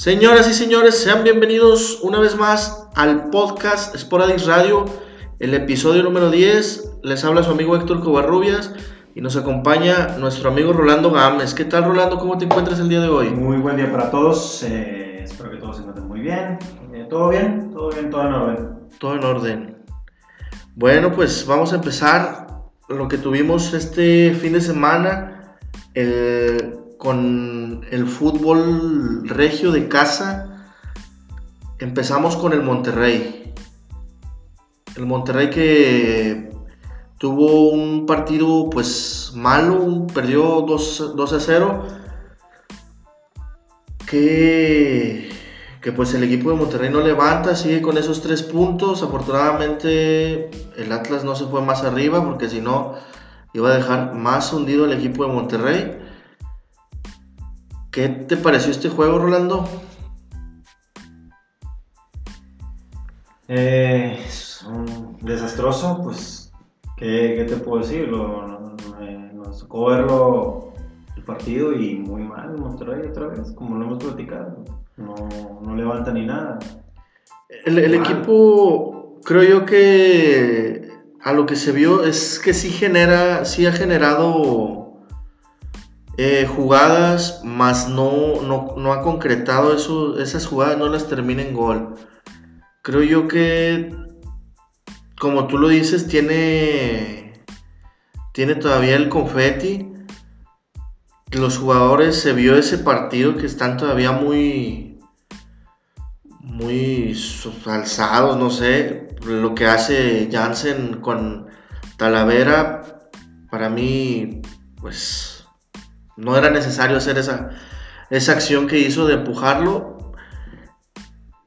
Señoras y señores, sean bienvenidos una vez más al podcast Sporadix Radio, el episodio número 10. Les habla su amigo Héctor Covarrubias y nos acompaña nuestro amigo Rolando Gámez. ¿Qué tal, Rolando? ¿Cómo te encuentras el día de hoy? Muy buen día para todos. eh, espero que todos se encuentren muy bien. Eh, ¿Todo bien? ¿Todo bien? ¿Todo en orden? Todo en orden. Bueno, pues vamos a empezar lo que tuvimos este fin de semana el- con el fútbol regio de casa. Empezamos con el Monterrey. El Monterrey que tuvo un partido pues malo, perdió 2, 2 a 0. Que, que pues el equipo de Monterrey no levanta, sigue con esos tres puntos. Afortunadamente el Atlas no se fue más arriba porque si no iba a dejar más hundido el equipo de Monterrey. ¿Qué te pareció este juego, Rolando? Eh, es un desastroso, pues, ¿qué, qué te puedo decir? Lo- no- me- nos tocó verlo el partido y muy mal Monterrey otra vez, como lo hemos platicado. No, no levanta ni nada. El, el equipo, creo yo que a lo que se vio es que sí genera, sí ha generado eh, jugadas, más no, no, no ha concretado esas jugadas, no las termina en gol. Creo yo que, como tú lo dices, tiene, tiene todavía el confeti. Los jugadores se vio ese partido que están todavía muy, muy alzados, no sé. Lo que hace Jansen con Talavera, para mí, pues no era necesario hacer esa, esa acción que hizo de empujarlo.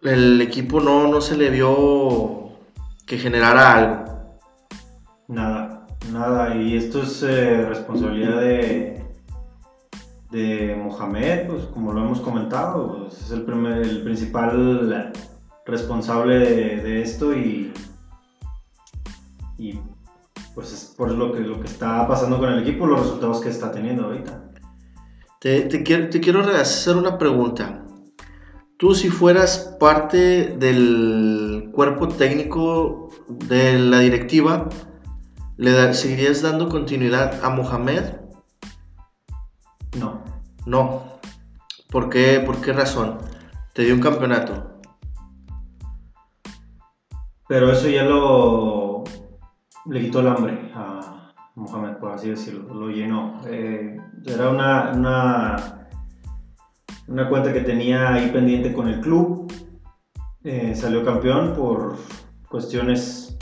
El equipo no, no se le vio que generara algo. Nada, nada. Y esto es eh, responsabilidad de, de Mohamed, pues como lo hemos comentado, pues, es el, primer- el principal responsable de, esto y, y pues es por lo que, lo que está pasando con el equipo, los resultados que está teniendo ahorita. Te, te quiero, te quiero hacer una pregunta. Tú si fueras parte del cuerpo técnico de la directiva, ¿le da- seguirías dando continuidad a Mohamed? No, No. ¿Por qué, ¿Por qué razón? Te dio un campeonato. pero eso ya lo le quitó el hambre a Mohamed, por así decirlo, lo llenó. Eh, era una, una, una cuenta que tenía ahí pendiente con el club. Eh, salió campeón por cuestiones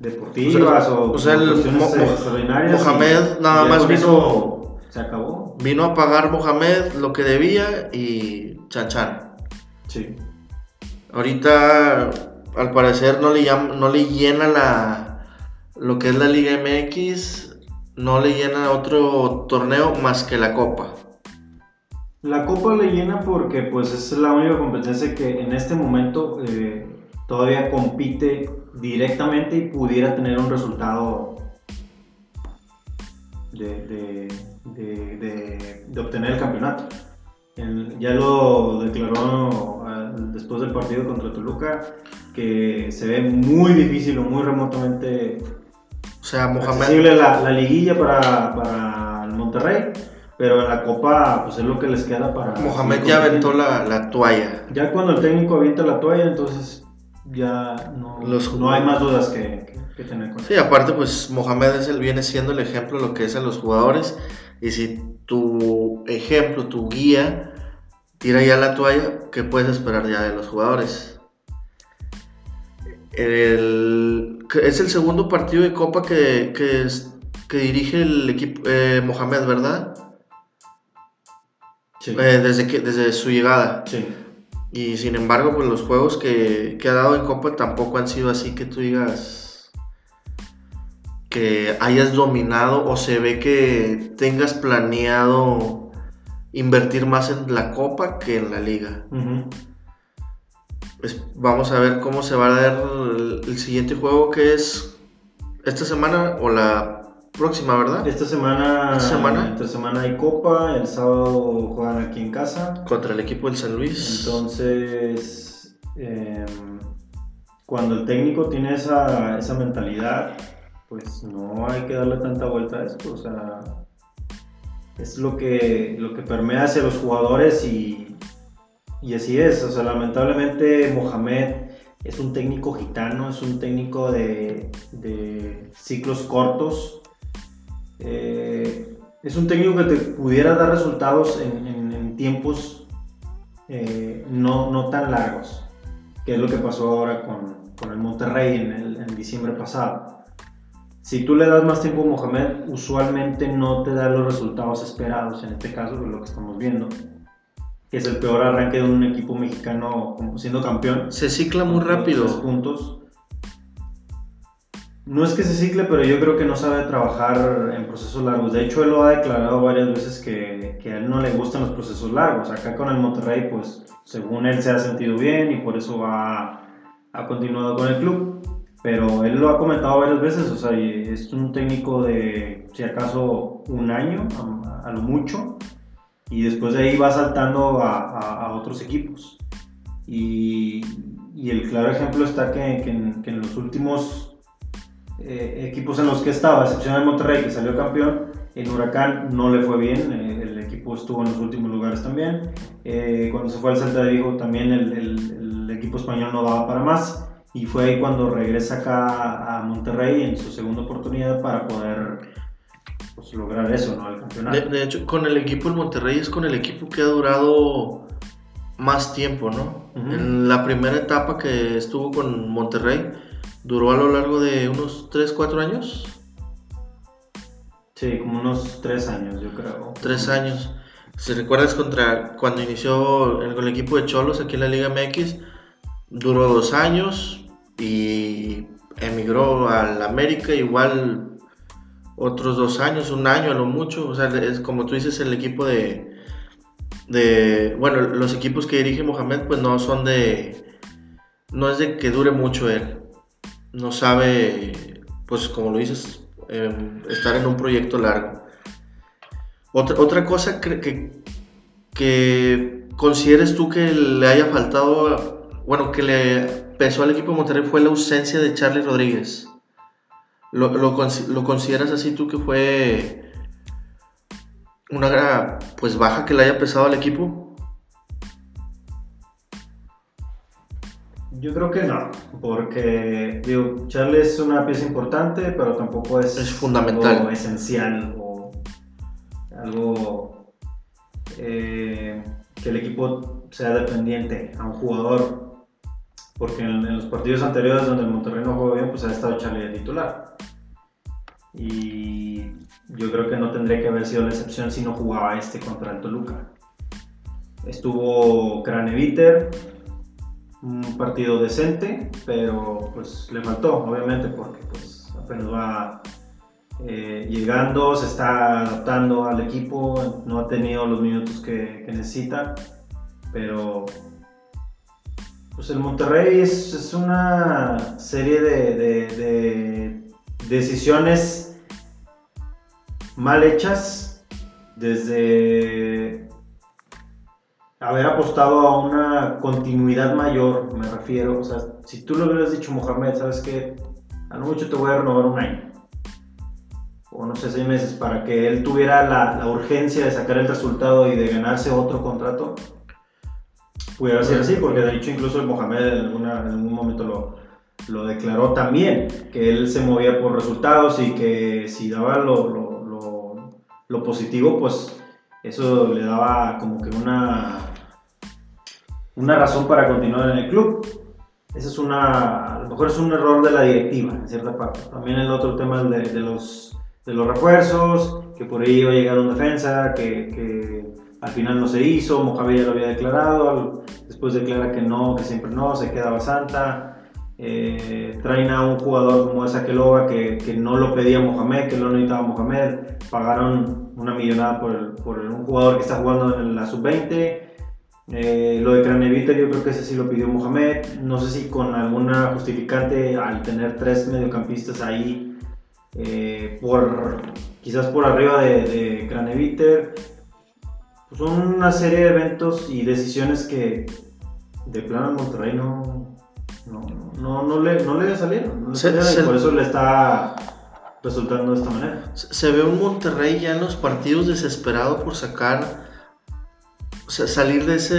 deportivas o, o sea, el cuestiones Mo- Mo- extraordinarias. Mohamed y nada más vino- Se acabó. Vino a pagar Mohamed lo que debía y chan. Sí. Ahorita, al parecer, no le, llam- no le llena la, lo que es la Liga MX, no le llena otro torneo más que la Copa. La Copa le llena porque pues es la única competencia que en este momento eh, todavía compite directamente y pudiera tener un resultado de, obtener el campeonato. Ya lo declaró ah, después del partido contra Toluca que se ve muy difícil o muy remotamente O sea, Mohamed, accesible la, la liguilla para, para el Monterrey, pero en la Copa pues es lo que les queda para... Mohamed ya aventó la, la toalla. Ya cuando el técnico avienta la toalla, entonces ya no, Los no hay más dudas que, que- que tener con Sí, aparte, pues Mohamed es el, viene siendo el ejemplo de lo que es a los jugadores. Y si tu ejemplo, tu guía, tira ya la toalla, ¿qué puedes esperar ya de los jugadores? El- que es el segundo partido de Copa que, que, dirige el equipo eh, Mohamed, ¿verdad? Sí, Eh, desde, que, desde su llegada. sí. Y sin embargo, pues los juegos que, que ha dado en Copa tampoco han sido así que tú digas que hayas dominado o se ve que tengas planeado invertir más en la Copa que en la Liga. Ujú. Pues vamos a ver cómo se va a dar el, el siguiente juego que es esta semana o la próxima, ¿verdad? Esta semana, ¿Esta semana? Esta semana hay Copa, el sábado juegan aquí en casa. Contra el equipo del San Luis. Entonces, eh, cuando el técnico tiene esa, esa mentalidad, pues no hay que darle tanta vuelta a esto. O sea, es lo que, lo que permea hacia los jugadores y, y así es. O sea, lamentablemente Mohamed es un técnico gitano, es un técnico de, ciclos cortos. Eh, es un técnico que te pudiera dar resultados en, tiempos eh, no, no tan largos, que es lo que pasó ahora con, con el Monterrey en, en diciembre pasado. Si tú le das más tiempo a Mohamed, usualmente no te da los resultados esperados, en este caso, es lo que estamos viendo, que es el peor arranque de un equipo mexicano siendo campeón. Se cicla muy rápido. puntos. No es que se cicle, pero yo creo que no sabe trabajar en procesos largos. De hecho, él lo ha declarado varias veces que, que a él no le gustan los procesos largos. Acá con el Monterrey, pues según él se ha sentido bien y por eso ha, ha continuado con el club. Pero él lo ha comentado varias veces, o sea, es un técnico de, si acaso, un año, a, a lo mucho, y después de ahí va saltando a, a- a otros equipos. Y, y el claro ejemplo está que, que en, que en los últimos eh, equipos en los que estaba, excepción del Monterrey, que salió campeón, en Huracán no le fue bien, eh, el equipo estuvo en los últimos lugares también. Eh, cuando se fue al Celta de Vigo también el, el- el equipo español no daba para más. Y fue ahí cuando regresa acá a Monterrey en su segunda oportunidad para poder pues, lograr eso, ¿no? El campeonato. De, de hecho, con el equipo del Monterrey es con el equipo que ha durado más tiempo, ¿no? En la primera etapa que estuvo con Monterrey, duró a lo largo de unos 3, 4 años. Sí, como unos tres años, yo creo. Tres años. Si recuerdas contra cuando inició el- con el equipo de Cholos aquí en la Liga MX, duró dos años y emigró al América igual otros dos años, un año a lo mucho. O sea, es como tú dices, el equipo de, de bueno, los equipos que dirige Mohamed pues no son de, no es de que dure mucho él. No sabe, pues como lo dices, em, estar en un proyecto largo. Otra, otra cosa que, que, consideres tú que le haya faltado, bueno, que le pesó al equipo de Monterrey fue la ausencia de Charlie Rodríguez. ¿Lo, lo, lo consideras así tú que fue una pues baja que le haya pesado al equipo? Yo creo que no, porque digo, Charlie es una pieza importante, pero tampoco es, Es fundamental. algo esencial o algo eh, que el equipo sea dependiente a un jugador. Porque en, en los partidos anteriores donde el Monterrey no jugó bien, pues ha estado Charlie de titular. Y yo creo que no tendría que haber sido la excepción si no jugaba este contra el Toluca. Estuvo Craneviter, un partido decente, pero pues le faltó, obviamente, porque pues apenas va eh, llegando, se está adaptando al equipo, no ha tenido los minutos que, necesita, pero pues el Monterrey es, una serie de decisiones mal hechas desde haber apostado a una continuidad mayor, me refiero. O sea, si tú le hubieras dicho, Mohamed, ¿sabes qué? A lo mucho te voy a renovar un año. O no sé, seis meses, para que él tuviera la, la urgencia de sacar el resultado y de ganarse otro contrato. Pudiera ser así, porque de hecho incluso el Mohamed en, alguna- en algún momento lo, lo declaró también, que él se movía por resultados y que si daba lo, positivo, pues eso le daba como que una, una razón para continuar en el club. Ese es una, a lo mejor es un error de la directiva en cierta parte. También el otro tema de, los, de los refuerzos, que por ahí iba a llegar un defensa, que, que al final no se hizo, Mohamed ya lo había declarado, después declara que no, que siempre no, se quedaba Santa. Eh, traen a un jugador como esa Keloba que, que no lo pedía Mohamed, que lo necesitaba Mohamed, pagaron una millonada por, un jugador que está jugando en la sub-20. Eh, lo de Craneviter yo creo que ese sí lo pidió Mohamed, no sé si con alguna justificante al tener tres mediocampistas ahí eh, por, quizás por arriba de, de. Pues son una serie de eventos y decisiones que de plano Monterrey no, no, no, no, le, no le salieron. No le Se- y por eso le está resultando de esta manera. Se se ve un Monterrey ya en los partidos desesperado por sacar, o sea, salir de ese,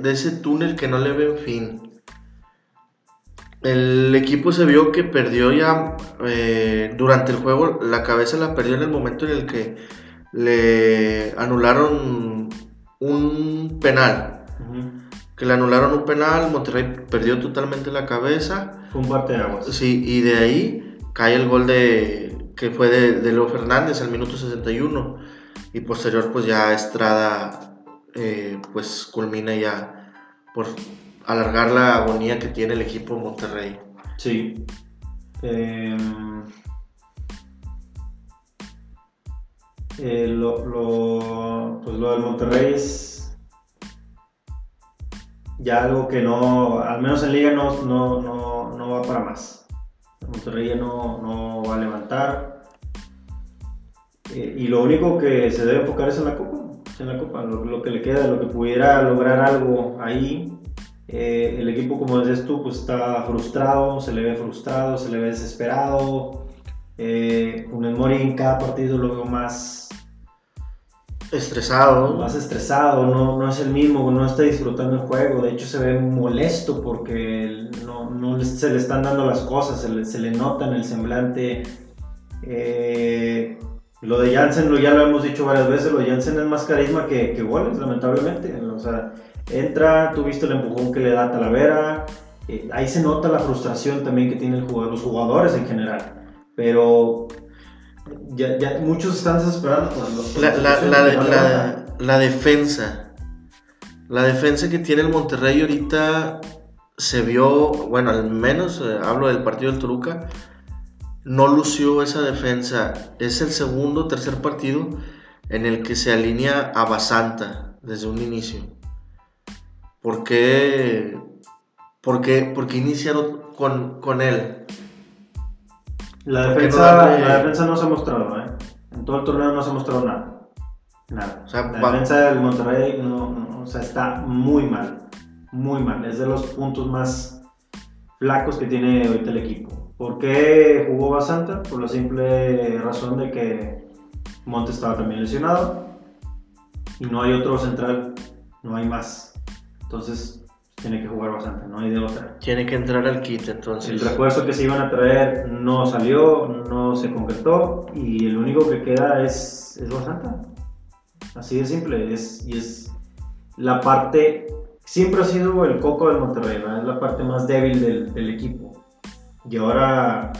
de ese túnel que no le ve fin. El equipo se vio que perdió ya eh, durante el juego, la cabeza la perdió en el momento en el que le anularon un penal. Que le anularon un penal, Monterrey perdió totalmente la cabeza. Fue un parte de aguas. Sí, y de ahí cae el gol de que fue de, de Leo Fernández al minuto 61 y posterior pues ya Estrada eh, pues culmina ya por alargar la agonía que tiene el equipo Monterrey. Sí. Em, eh, lo, lo, pues lo del Monterrey es ya algo que no, al menos en liga no, no, no, no va para más. Monterrey ya no, no va a levantar. Eh, y lo único que se debe enfocar es en la Copa. En la Copa, lo, que le queda, lo que pudiera lograr algo ahí. Eh, el equipo, como dices tú, pues está frustrado, se le ve frustrado, se le ve desesperado. Eh, Funes en cada partido lo veo más, Estresado. más estresado, no, no es el mismo, no está disfrutando el juego. De hecho, se ve molesto porque no, no se le están dando las cosas, se le, se le nota en el semblante. Eh, lo de Jansen, lo, ya lo hemos dicho varias veces, lo de Jansen es más carisma que, que goles, lamentablemente. O sea, entra, tú viste el empujón que le da a Talavera. eh, ahí se nota la frustración también que tienen los jugadores en general. Pero ya, ya muchos están por por La, la- la- la- defensa. La defensa que tiene el Monterrey ahorita se vio, bueno, al menos eh, hablo del partido del Toluca, no lució esa defensa. Es el segundo o tercer partido en el que se alinea a Basanta desde un inicio. ¿Por qué, por qué, por qué iniciaron con, con él? La ¿Por qué no defensa, la defensa no se ha mostrado, ¿eh? En todo el torneo no se ha mostrado nada. Nada. O sea, la va- defensa del Monterrey no, no, o sea, está muy mal. Muy mal. Es de los puntos más flacos que tiene ahorita el equipo. ¿Por qué jugó Basanta? Por la simple razón de que Monte estaba también lesionado y no hay otro central, no hay más. Entonces tiene que jugar Basanta, no hay de otra. Tiene que entrar al kit entonces. El refuerzo que se iban a traer no salió, no se concretó y el único que queda es, es Basanta. Así de simple. Es, y es la parte, siempre ha sido el coco del Monterrey, ¿verdad? es la parte más débil del, del equipo. Y ahora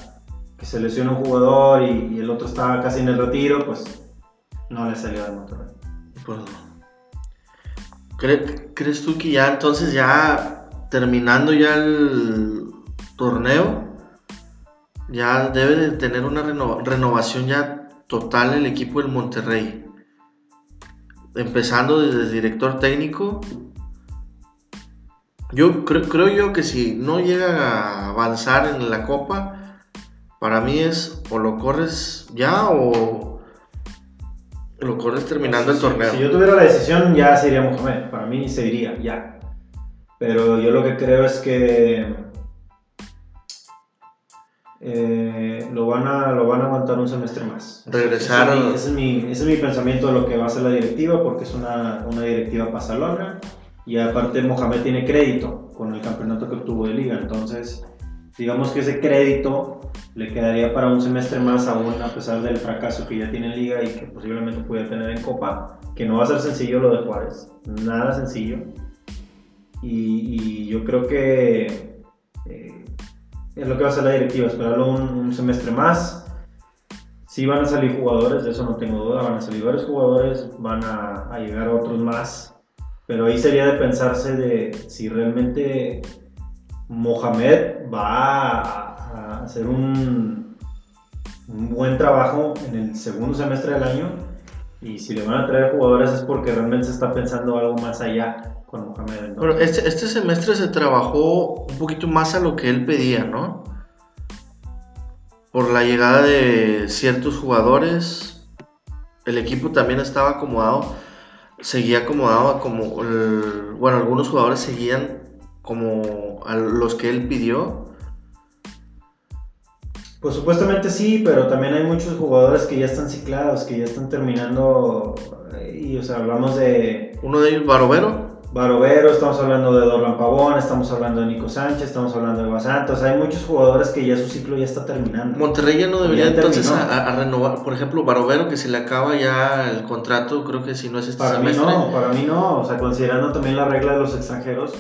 que se lesiona un jugador y, y el otro está casi en el retiro, pues no le salió al Monterrey. Pues no. ¿Cre- ¿Crees tú que ya entonces ya terminando ya el torneo ya debe de tener una reno- renovación ya total el equipo del Monterrey? Empezando desde el director técnico. Yo creo, creo yo que si no llega a avanzar en la copa, para mí es o lo corres ya o lo corres terminando el torneo. Si yo tuviera la decisión, ya sería Mohamed. Para mí se iría, ya. Pero yo lo que creo es que eh, lo, van a, lo van a aguantar un semestre más. Regresar Ese, ese es, mi, ese es mi pensamiento de lo que va a hacer la directiva, porque es una, una directiva pasalona. Y aparte, Mohamed tiene crédito con el campeonato que obtuvo de liga. Entonces, digamos que ese crédito le quedaría para un semestre más aún a pesar del fracaso que ya tiene en liga y que posiblemente pudiera tener en copa, que no va a ser sencillo lo de Juárez, nada sencillo. Y, yo creo que eh, es lo que va a hacer la directiva, esperarlo un, semestre más. Sí van a salir jugadores, de eso no tengo duda, van a salir varios jugadores, van a, a llegar otros más, pero ahí sería de pensarse de si realmente Mohamed va a, hacer un, un buen trabajo en el segundo semestre del año y si le van a traer jugadores es porque realmente se está pensando algo más allá con Mohamed. Bueno, este, este semestre se trabajó un poquito más a lo que él pedía, ¿no? por la llegada de ciertos jugadores, el equipo también estaba acomodado, seguía acomodado como, bueno, algunos jugadores seguían como a los que él pidió. Pues supuestamente sí, pero también hay muchos jugadores que ya están ciclados, que ya están terminando, y o sea, hablamos de... Uno de ellos, Barovero. Barovero, estamos hablando de Dorlan Pavón, estamos hablando de Nico Sánchez, estamos hablando de Basantos. Hay muchos jugadores que ya su ciclo ya está terminando. Monterrey ya no debería entonces a, renovar, por ejemplo, Barovero, que se le acaba ya el contrato, creo que si no es este para semestre. Mí no, para mí no, o sea, considerando también la regla de los extranjeros.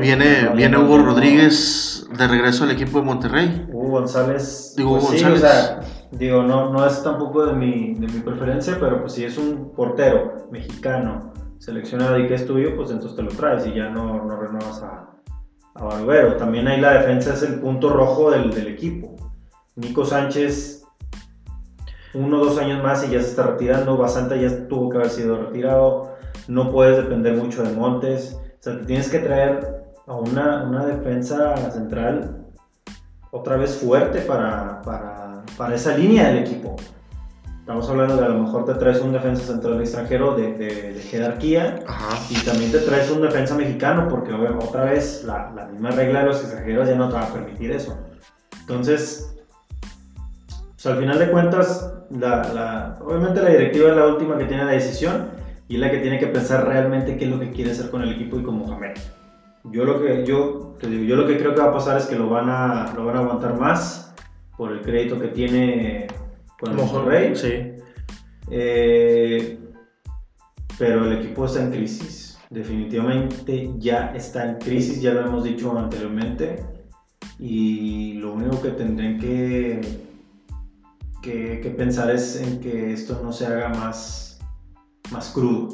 Viene viene Hugo Rodríguez de regreso al equipo de Monterrey. Hugo González. Digo, pues González. o sea, digo, no, no es tampoco de mi, de mi preferencia, pero pues si es un portero mexicano seleccionado y que es tuyo, pues entonces te lo traes y ya no, no renuevas a, a Barbero. También ahí la defensa es el punto rojo del, del equipo. Nico Sánchez, uno o dos años más y ya se está retirando. Basanta ya tuvo que haber sido retirado. No puedes depender mucho de Montes. O sea, te tienes que traer a una, una defensa central otra vez fuerte para, para, para esa línea del equipo. Estamos hablando de a lo mejor te traes un defensa central extranjero de, de, jerarquía y también te traes un defensa mexicano porque otra vez la, la, misma regla de los extranjeros ya no te va a permitir eso. Entonces, pues al final de cuentas, la, la, obviamente la directiva es la última que tiene la decisión y es la que tiene que pensar realmente qué es lo que quiere hacer con el equipo y con Mohamed. Yo lo que, yo, digo, yo lo que creo que va a pasar es que lo van a, lo van a aguantar más por el crédito que tiene con el Sí. Eh, pero el equipo está en crisis. Definitivamente ya está en crisis, ya lo hemos dicho anteriormente. Y lo único que tendrán que, que, pensar es en que esto no se haga más, más crudo.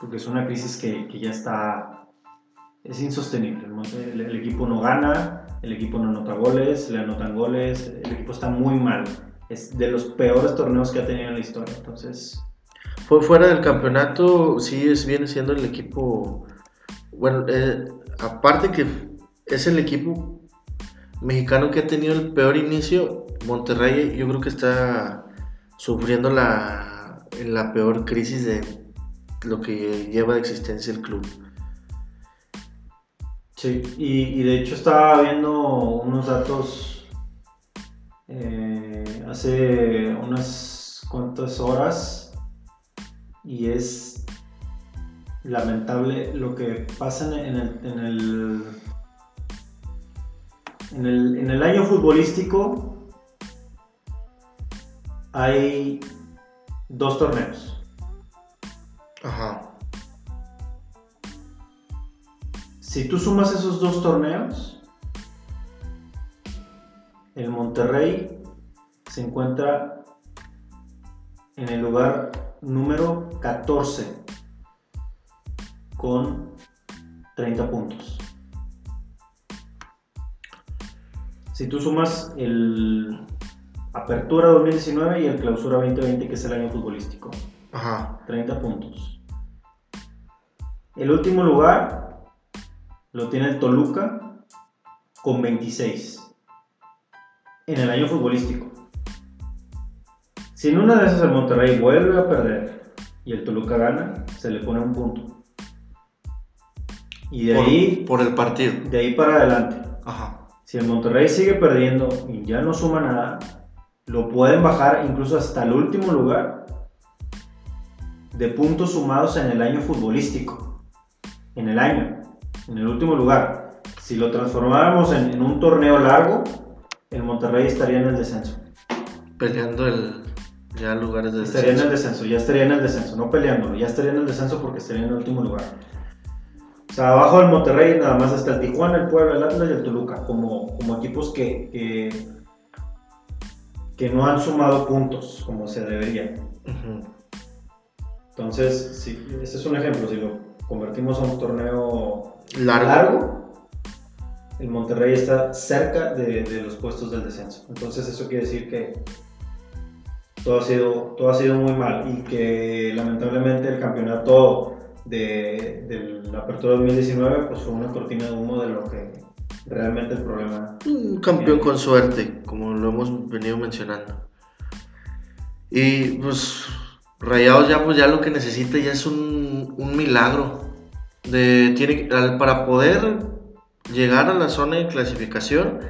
Porque es una crisis que, que ya está. Es insostenible. El, el equipo no gana, el equipo no anota goles, le anotan goles, el equipo está muy mal es de los peores torneos que ha tenido en la historia. Entonces. Fue fuera del campeonato, sí es, viene siendo el equipo. Bueno, eh, aparte que es el equipo mexicano que ha tenido el peor inicio, Monterrey yo creo que está sufriendo la, la peor crisis de lo que lleva de existencia el club. Sí, y, y de hecho estaba viendo unos datos eh, hace unas cuantas horas y es lamentable lo que pasa en el, en el, en el, en el año futbolístico. Hay dos torneos. Ajá. Si tú sumas esos dos torneos, el Monterrey se encuentra en el lugar número 14 con 30 puntos. Si tú sumas el Apertura 2019 y el Clausura 2020, que es el año futbolístico, 30 puntos. El último lugar lo tiene el Toluca con 26 en el año futbolístico. Si en una de esas el Monterrey vuelve a perder y el Toluca gana, se le pone un punto. Y de ahí. Por el partido. De ahí para adelante. Ajá. Si el Monterrey sigue perdiendo y ya no suma nada, lo pueden bajar incluso hasta el último lugar de puntos sumados en el año futbolístico. En el año. En el último lugar. Si lo transformáramos en, en un torneo largo, el Monterrey estaría en el descenso. Peleando el ya lugares de Estaría en el descenso, ya estaría en el descenso, no peleándolo, ya estaría en el descenso porque estaría en el último lugar. O sea, abajo del Monterrey nada más está el Tijuana, el Puebla, el Atlas y el Toluca, como, como equipos que, que, no han sumado puntos como se debería. Entonces, sí, este es un ejemplo, si lo convertimos a un torneo largo el Monterrey está cerca de, los puestos del descenso. Entonces eso quiere decir que todo ha, sido, todo ha sido muy mal y que lamentablemente el campeonato de, la Apertura 2019 pues fue una cortina de humo de lo que, realmente el problema. Un campeón con suerte, como lo hemos venido mencionando. Y pues Rayados ya, pues ya lo que necesita ya es un, un milagro. De, tiene, para poder llegar a la zona de clasificación,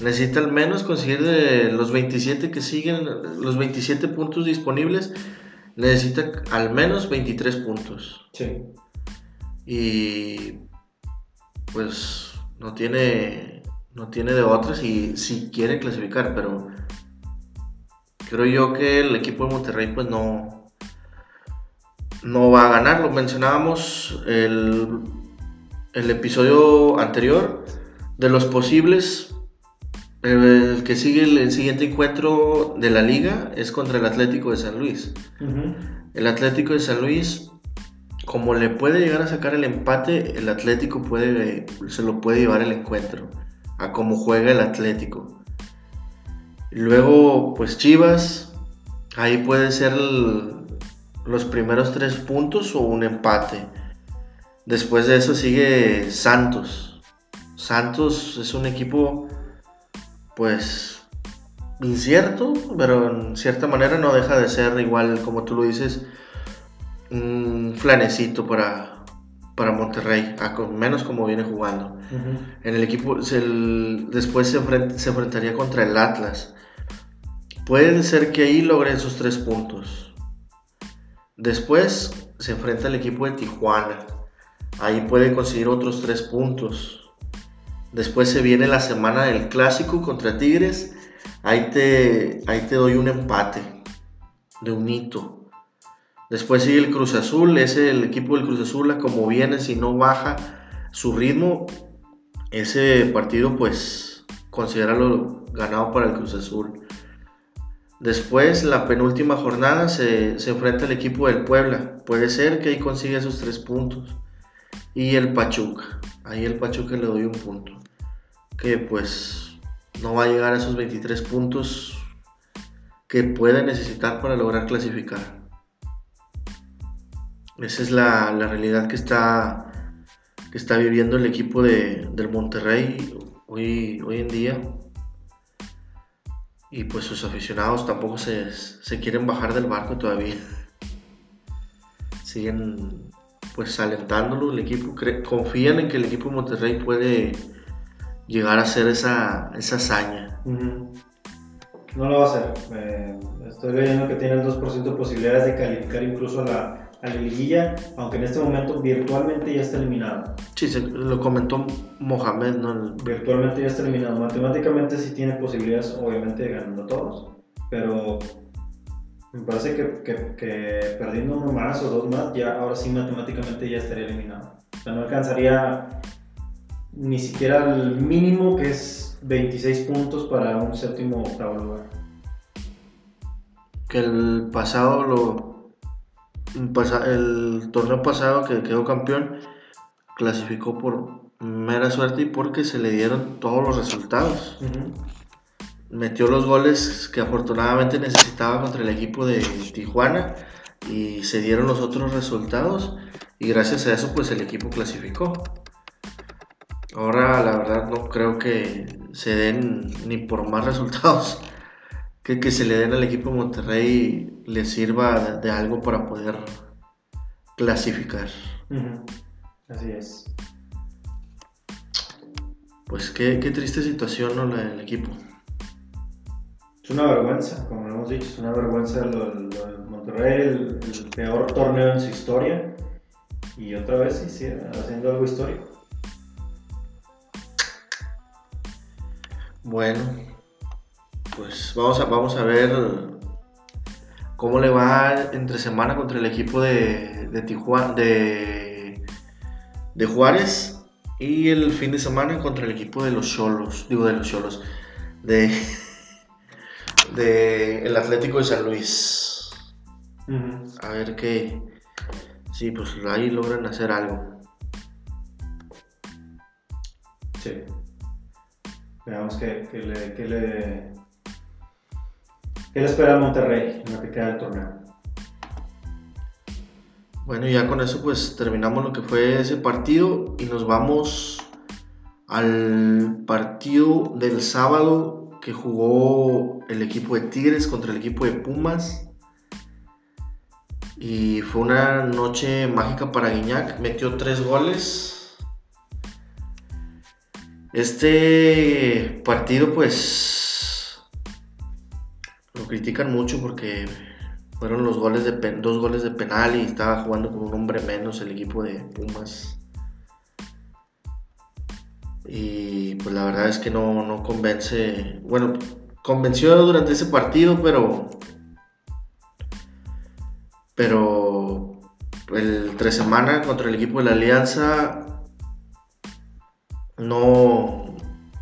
necesita al menos conseguir de los 27 que siguen, los 27 puntos disponibles, necesita al menos 23 puntos. Sí. Y pues no tiene no tiene de otras y si quiere clasificar, pero creo yo que el equipo de Monterrey pues no no va a ganar, lo mencionábamos el, el episodio anterior de los posibles. El que sigue el, siguiente encuentro de la liga es contra el Atlético de San Luis. El Atlético de San Luis como le puede llegar a sacar el empate, el Atlético puede, se lo puede llevar el encuentro, a cómo juega el Atlético. Luego, pues Chivas, ahí puede ser los primeros tres puntos o un empate. Después de eso sigue Santos. Santos es un equipo, pues, incierto, pero en cierta manera no deja de ser igual, como tú lo dices, un flanecito para, para Monterrey, a menos como viene jugando. En el equipo, después se, enfrentaría contra el Atlas. Puede ser que ahí logren sus tres puntos. Después se enfrenta al equipo de Tijuana. Ahí puede conseguir otros tres puntos. Después se viene la semana del clásico contra Tigres. Ahí te, ahí te doy un empate de un hito. Después sigue el Cruz Azul, es el equipo del Cruz Azul, como viene, si no baja su ritmo, ese partido pues considerarlo ganado para el Cruz Azul. Después, la penúltima jornada, se, se, enfrenta el equipo del Puebla. Puede ser que ahí consiga esos tres puntos. Y el Pachuca. Ahí el Pachuca le doy un punto. Que pues no va a llegar a esos 23 puntos que puede necesitar para lograr clasificar. Esa es la, realidad que está, que está viviendo el equipo de, del Monterrey hoy, hoy en día. Y pues sus aficionados tampoco se, quieren bajar del barco todavía. Siguen pues alentándolo el equipo, confían en que el equipo de Monterrey puede llegar a hacer esa, esa hazaña. No lo va a hacer. Eh, estoy leyendo que tiene el 2% de posibilidades de calificar incluso a la, a la liguilla, aunque en este momento virtualmente ya está eliminado. Sí, se, lo comentó Mohamed, ¿no? Virtualmente ya está eliminado. Matemáticamente sí tiene posibilidades, obviamente, de ganando todos, pero me parece que, que, perdiendo uno más o dos más, ya ahora sí matemáticamente ya estaría eliminado. O sea, no alcanzaría ni siquiera el mínimo que es 26 puntos para un séptimo o octavo lugar. Que el pasado lo el torneo pasado que quedó campeón clasificó por mera suerte y porque se le dieron todos los resultados. Metió los goles que afortunadamente necesitaba contra el equipo de Tijuana y se dieron los otros resultados y gracias a eso pues el equipo clasificó. Ahora la verdad no creo que se den ni por más resultados que, que se le den al equipo de Monterrey le sirva de, algo para poder clasificar. Así es. Pues qué, triste situación ¿no? la del equipo. Es una vergüenza, como lo hemos dicho, es una vergüenza lo, de Monterrey, el, peor torneo en su historia. Y otra vez sí, haciendo algo histórico. Bueno, pues vamos a, vamos a ver cómo le va entre semana contra el equipo de, de Tijuana, de, de Juárez y el fin de semana contra el equipo de los Cholos, digo de los Cholos, de, de el Atlético de San Luis. A ver qué, sí, pues ahí logran hacer algo. Sí. Veamos qué, le, qué le ¿Qué le espera a Monterrey en lo que queda del torneo? Bueno, ya con eso pues terminamos lo que fue ese partido y nos vamos al partido del sábado que jugó el equipo de Tigres contra el equipo de Pumas. Y fue una noche mágica para Guiñac. Metió tres goles. Este partido pues lo critican mucho porque fueron los goles de dos goles de penal y estaba jugando con un hombre menos el equipo de Pumas. Y pues la verdad es que no, no convence. Bueno, convenció durante ese partido, pero. Pero. El tres semanas contra el equipo de la Alianza. No.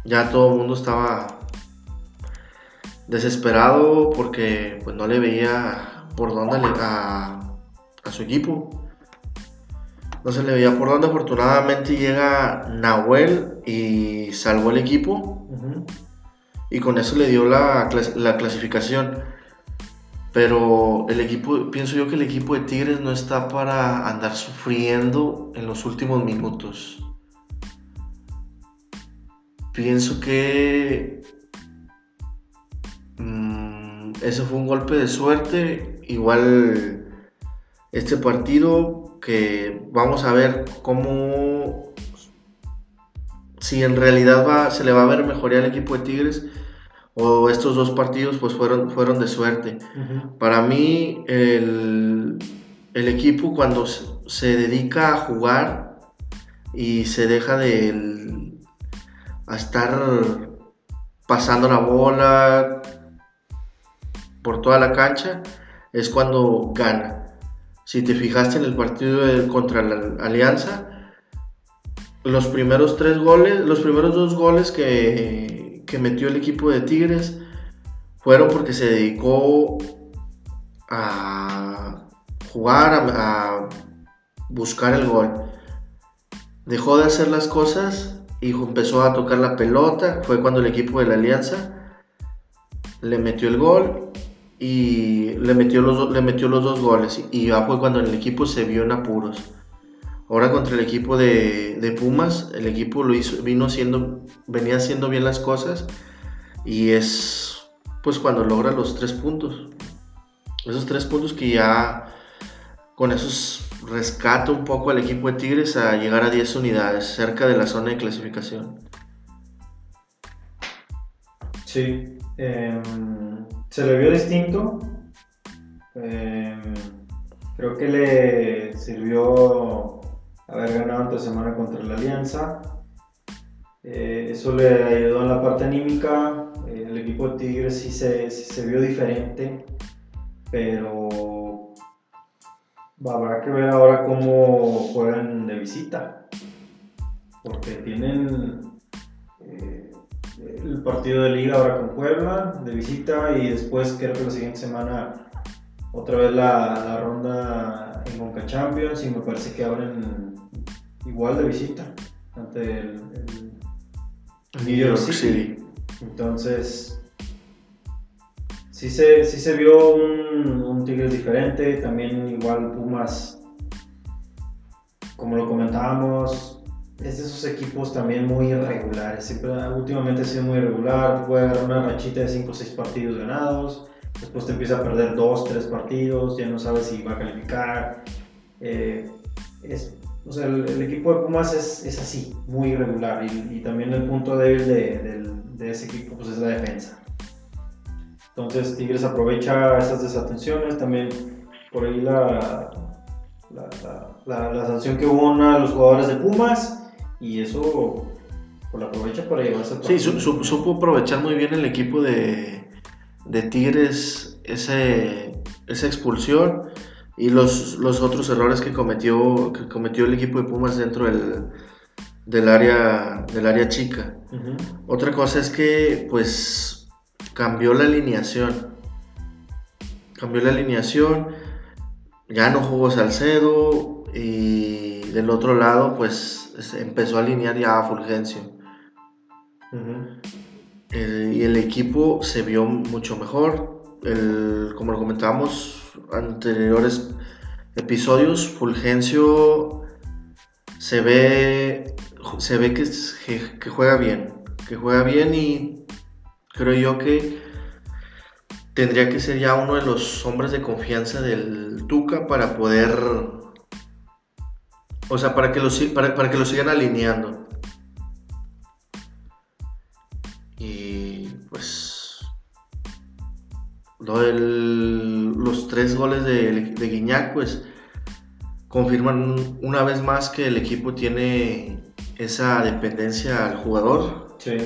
Ya todo el mundo estaba desesperado porque pues no le veía por dónde le, a, a su equipo no se le veía por dónde. Afortunadamente llega Nahuel y salvó el equipo. Y con eso le dio la, clasificación. Pero el equipo, pienso yo que el equipo de Tigres no está para andar sufriendo en los últimos minutos. Pienso que mm, ese fue un golpe de suerte. Igual este partido que vamos a ver cómo, si en realidad va, se le va a ver mejoría al equipo de Tigres o estos dos partidos pues fueron, fueron de suerte. Para mí el, equipo cuando se dedica a jugar y se deja de a estar pasando la bola por toda la cancha es cuando gana. Si te fijaste en el partido contra la Alianza, los primeros tres goles, los primeros dos goles que, metió el equipo de Tigres fueron porque se dedicó a jugar, a, buscar el gol. Dejó de hacer las cosas y empezó a tocar la pelota. Fue cuando el equipo de la Alianza le metió el gol y le metió los, le metió los dos goles y ya fue cuando el equipo se vio en apuros. Ahora contra el equipo de, Pumas, el equipo lo hizo, vino haciendo, venía haciendo bien las cosas y es pues cuando logra los tres puntos. Esos tres puntos que ya con esos rescata un poco al equipo de Tigres a llegar a 10 unidades, cerca de la zona de clasificación. Sí. Em, se le vio distinto. Em, creo que le sirvió haber ganado ante semana contra la Alianza. Eh, eso le ayudó en la parte anímica. Eh, el equipo de Tigres sí se, se vio diferente, pero habrá que ver ahora cómo juegan de visita. Porque tienen el partido de liga ahora con Puebla de visita y después creo que la siguiente semana otra vez la, ronda en Conca Champions y me parece que abren igual de visita ante el, New York City. Entonces, sí se, sí se vio un, un Tigres diferente, también igual Pumas, como lo comentábamos, es de esos equipos también muy irregulares. Siempre, últimamente ha sido muy irregular. Puede agarrar una rachita de 5 o 6 partidos ganados. Después te empieza a perder 2, 3 partidos. Ya no sabes si va a calificar. Eh, es, o sea, el, equipo de Pumas es, es así, muy irregular. Y, también el punto débil de, de, ese equipo pues, es la defensa. Entonces Tigres aprovecha esas desatenciones. También por ahí la, la, la sanción que hubo a los jugadores de Pumas y eso pues, lo aprovecha para llevarse Sí, supo aprovechar muy bien el equipo de, de Tigres ese, esa expulsión y los, los otros errores que cometió, que cometió el equipo de Pumas dentro del, del área, del área chica. Otra cosa es que pues cambió la alineación. Cambió la alineación, ya no jugó Salcedo y del otro lado pues empezó a alinear ya a Fulgencio. y el equipo se vio mucho mejor. como lo comentábamos anteriores episodios, Fulgencio se ve se ve que- que juega bien. Que juega bien y creo yo que tendría que ser ya uno de los hombres de confianza del Tuca para poder. O sea, para que lo, para, para que lo sigan alineando. Y pues. Lo del- los tres goles de, de Guiñac, pues confirman una vez más que el equipo tiene esa dependencia al jugador. Sí.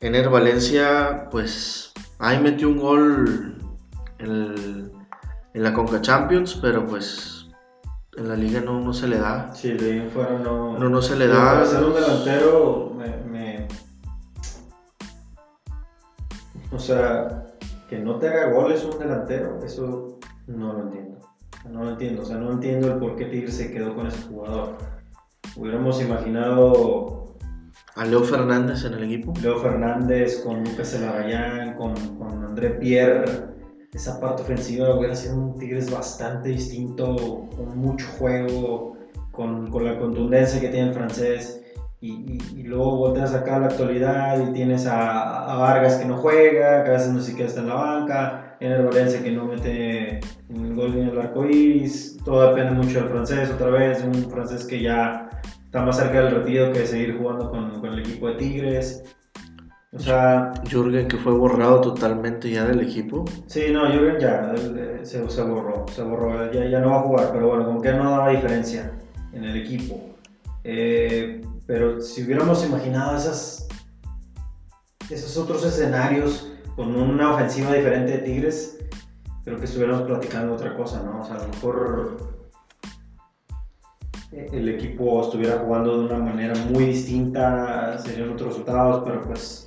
Ener Valencia, pues ahí metió un gol en, el- en la Conca Champions, pero pues en la liga no, no se le da. Sí, de ahí en fuera no. No, no se le da. Para ser un delantero, me, me- O sea, que no te haga goles un delantero, eso no lo entiendo. No lo entiendo, o sea, no entiendo el por qué Tigre se quedó con ese jugador. Hubiéramos imaginado A Leo Fernández en el equipo. Leo Fernández con Lucas Elarayán, con, con André Pierre. Esa parte ofensiva hubiera sido un Tigres bastante distinto, con mucho juego, con, con la contundencia que tiene el francés. Y, luego volteas acá a la actualidad y tienes a, Vargas que no juega, que a veces no siquiera está en la banca, en el Valencia que no mete el gol en el arco iris. Todo depende mucho del francés, otra vez, un francés que ya está más cerca del retiro que seguir jugando con, con el equipo de Tigres. O sea, Jürgen, que fue borrado totalmente ya del equipo. sí, no, Jürgen ya él, se, se borró, se borró, ya, ya no va a jugar, pero bueno, como que no daba diferencia en el equipo. Eh, pero si hubiéramos imaginado esas, esos otros escenarios con una ofensiva diferente de Tigres, creo que estuviéramos platicando otra cosa, ¿no? O sea, a lo mejor el equipo estuviera jugando de una manera muy distinta, serían otros resultados, pero pues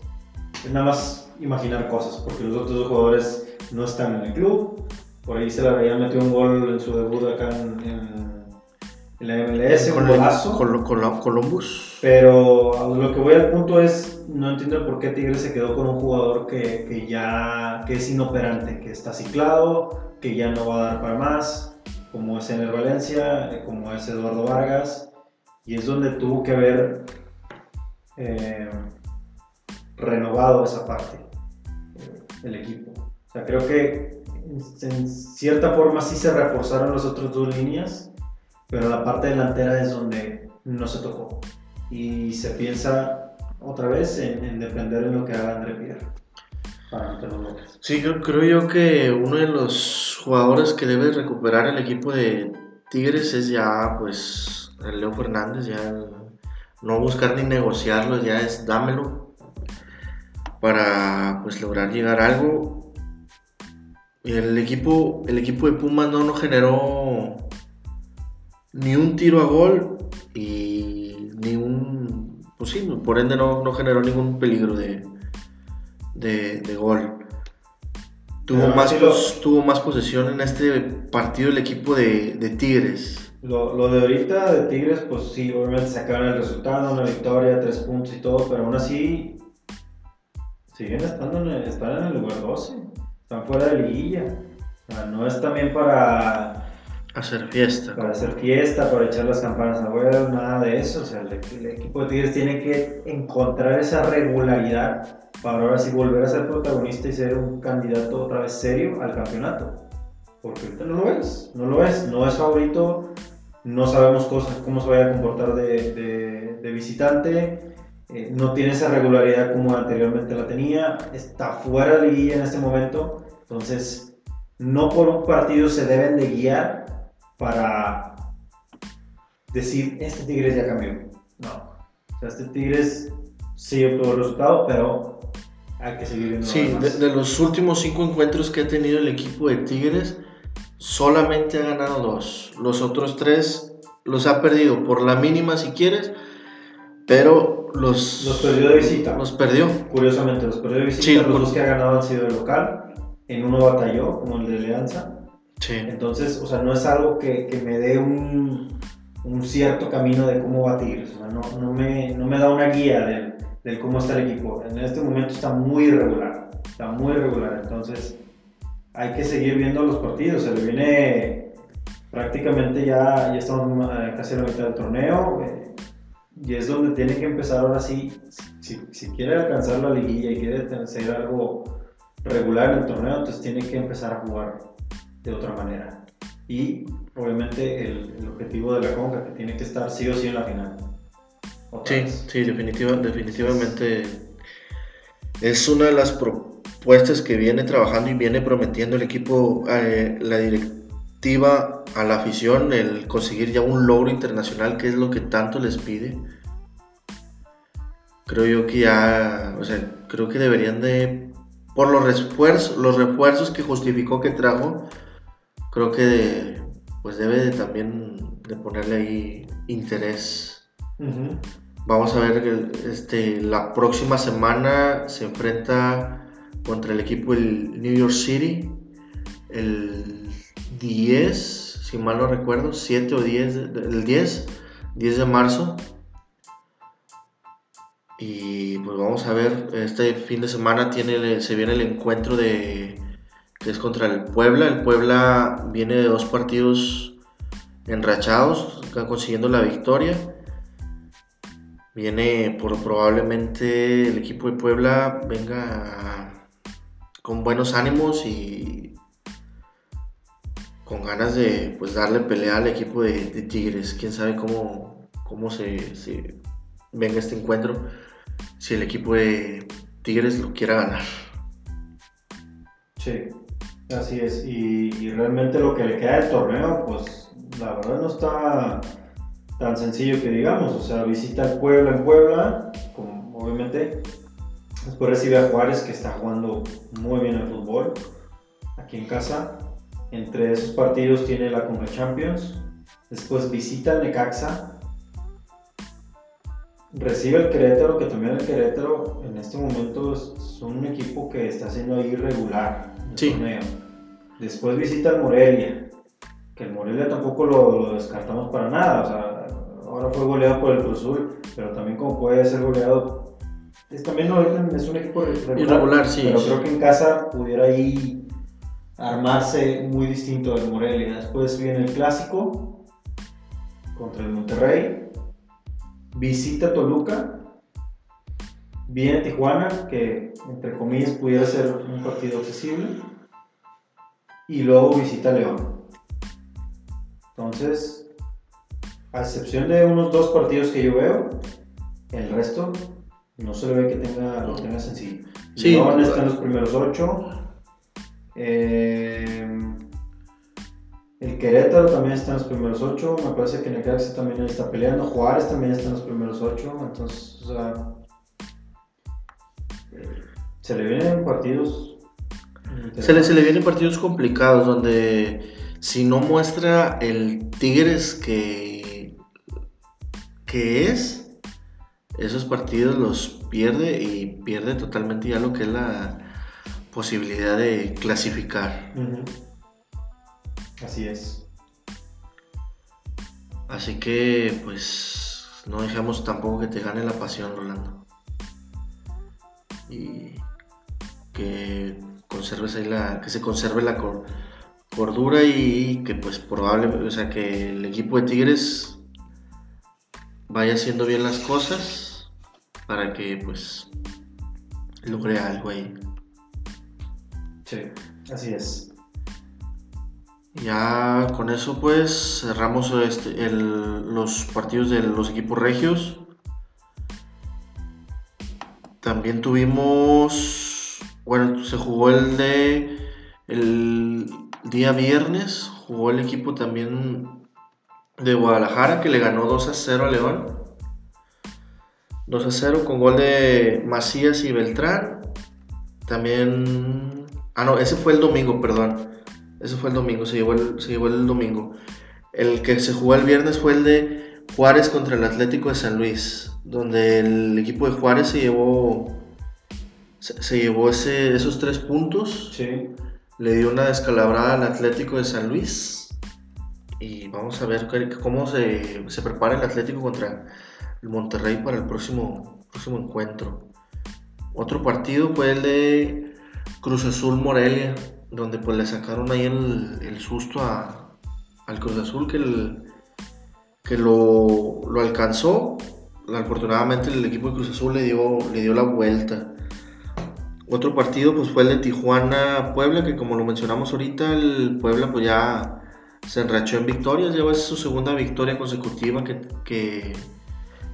es nada más imaginar cosas, porque los otros dos jugadores no están en el club. Por ahí se la veía metió un gol en su debut acá en, en- en la MLS, un Con golazo. Col- Col- Columbus. Pero lo que voy al punto es, no entiendo por qué Tigres se quedó con un jugador que, que ya que es inoperante, que está ciclado, que ya no va a dar para más, como es Ener Valencia, como es Eduardo Vargas, y es donde tuvo que haber eh, renovado esa parte, eh, el equipo. O sea, creo que en, cierta forma sí se reforzaron las otras dos líneas, pero la parte delantera es donde no se tocó. Y se piensa otra vez en, en depender en lo que haga André Pierre. Sí, creo, creo yo que uno de los jugadores que debe recuperar el equipo de Tigres es ya, pues, el Leo Fernández, ya no buscar ni negociarlo, ya es dámelo para, pues, lograr llegar a algo. El equipo, el equipo de Pumas no, generó ni un tiro a gol y ni un, pues sí, por ende no, no generó ningún peligro de, de, de gol. Tuvo Pero más, pos- tuvo más posesión en este partido el equipo de, de Tigres. Lo, lo de ahorita de Tigres, pues sí, obviamente sacaron el resultado, una victoria, tres puntos y todo, pero aún así siguen estando en el, están en el lugar 12, están fuera de liguilla. O sea, no es también para, Hacer fiesta. para hacer fiesta, para echar las campanas a vuelo, nada de eso. O sea, el, el equipo de Tigres tiene que encontrar esa regularidad para ahora sí volver a ser protagonista y ser un candidato otra vez serio al campeonato. Porque ahorita no lo es, no lo es, no es favorito, no sabemos cosas, cómo se vaya a comportar de, de- de visitante, eh, no tiene esa regularidad como anteriormente la tenía, está fuera de liguilla en este momento, entonces no por un partido se deben de guiar para decir, este Tigres ya cambió. No, o sea, este Tigres sí obtuvo el resultado, pero hay que seguir viendo Sí, de, de los últimos cinco encuentros que ha tenido el equipo de Tigres, solamente ha ganado dos. Los otros tres los ha perdido por la mínima si quieres, pero los, Los perdió de visita. Los perdió. Curiosamente, los perdió de visita, Sí, los por- dos que ha ganado han sido de local, en uno batalló, como el de Alianza. Sí. Entonces, o sea, no es algo que, que me dé un, un cierto camino de cómo batir. O sea, no, no, me, no me da una guía del, del cómo está el equipo. En este momento está muy irregular. Está muy irregular. Entonces, hay que seguir viendo los partidos. Se le viene prácticamente ya, ya estamos eh, casi a la mitad del torneo. eh, y es donde tiene que empezar ahora sí, si, si quiere alcanzar la liguilla y quiere hacer algo regular en el torneo, entonces tiene que empezar a jugar de otra manera. Y obviamente el, el objetivo de la Conca, que tiene que estar sí o sí en la final. Sí, sí, definitiva, definitivamente es una de las propuestas que viene trabajando y viene prometiendo el equipo, eh, la directiva a la afición, el conseguir ya un logro internacional, que es lo que tanto les pide. Creo yo que ya, o sea, creo que deberían de, por los refuerzos, los refuerzos que justificó que trajo, creo que pues debe de también de ponerle ahí interés. Vamos a ver que este, la próxima semana se enfrenta contra el equipo del New York City el 10, si mal no recuerdo, 7 o 10, el 10, 10 de marzo. Y pues vamos a ver, este fin de semana tiene, se viene el encuentro de que es contra el Puebla. El Puebla viene de dos partidos enrachados, consiguiendo la victoria. Viene por probablemente el equipo de Puebla venga con buenos ánimos y con ganas de pues darle pelea al equipo de, Tigres. Quién sabe cómo, cómo se, venga este encuentro. Si el equipo de Tigres lo quiera ganar. Sí, así es. Y, realmente lo que le queda del torneo, pues la verdad no está tan sencillo que digamos, o sea, visita Puebla en Puebla, como obviamente, después recibe a Juárez que está jugando muy bien el fútbol, aquí en casa, entre esos partidos tiene la Conca Champions, después visita el Necaxa, recibe el Querétaro, que también el Querétaro en este momento es un equipo que está siendo ahí irregular. Sí. Después visita el Morelia, que el Morelia tampoco lo, lo, descartamos para nada. O sea, ahora fue goleado por el Cruz pero también como puede ser goleado, es, también no, es un equipo regular, sí, pero creo que en casa pudiera ahí armarse muy distinto del Morelia. Después viene el Clásico contra el Monterrey, visita Toluca, viene Tijuana, que entre comillas pudiera ser un partido accesible, y luego visita León. Entonces, a excepción de unos dos partidos que yo veo, el resto no se le ve que tenga, lo tenga sencillo. Sí, León está en los primeros ocho. Eh, el Querétaro también está en los primeros ocho. Me parece que Necaxa también está peleando. Juárez también está en los primeros ocho. Entonces, o sea, se le vienen partidos. Se le, se le vienen partidos complicados donde si no muestra el Tigres que que es, esos partidos los pierde y pierde totalmente ya lo que es la posibilidad de clasificar. Así es. Así que pues no dejamos tampoco que te gane la pasión, Rolando. Y que conserves ahí la, que se conserve la cordura y que pues probablemente, o sea, que el equipo de Tigres vaya haciendo bien las cosas para que pues logre algo ahí. Sí, así es. Ya con eso pues cerramos este, los partidos de los equipos regios. También tuvimos, bueno, se jugó el de el día viernes, jugó el equipo también de Guadalajara que le ganó 2 a 0 a León. 2 a 0 con gol de Macías y Beltrán. También. Ah, no, ese fue el domingo, perdón. Ese fue el domingo, se llevó el, se llevó el domingo. El que se jugó el viernes fue el de Juárez contra el Atlético de San Luis, donde el equipo de Juárez se llevó se, llevó ese, esos tres puntos. Sí. Le dio una descalabrada al Atlético de San Luis y vamos a ver cómo se, prepara el Atlético contra el Monterrey para el próximo, próximo encuentro. Otro partido fue el de Cruz Azul Morelia, donde pues le sacaron ahí el, susto al Cruz Azul que, que lo, alcanzó, afortunadamente el equipo de Cruz Azul le dio, le dio la vuelta. Otro partido pues fue el de Tijuana Puebla, que como lo mencionamos ahorita, el Puebla pues ya se enrachó en victorias, lleva su segunda victoria consecutiva que, que,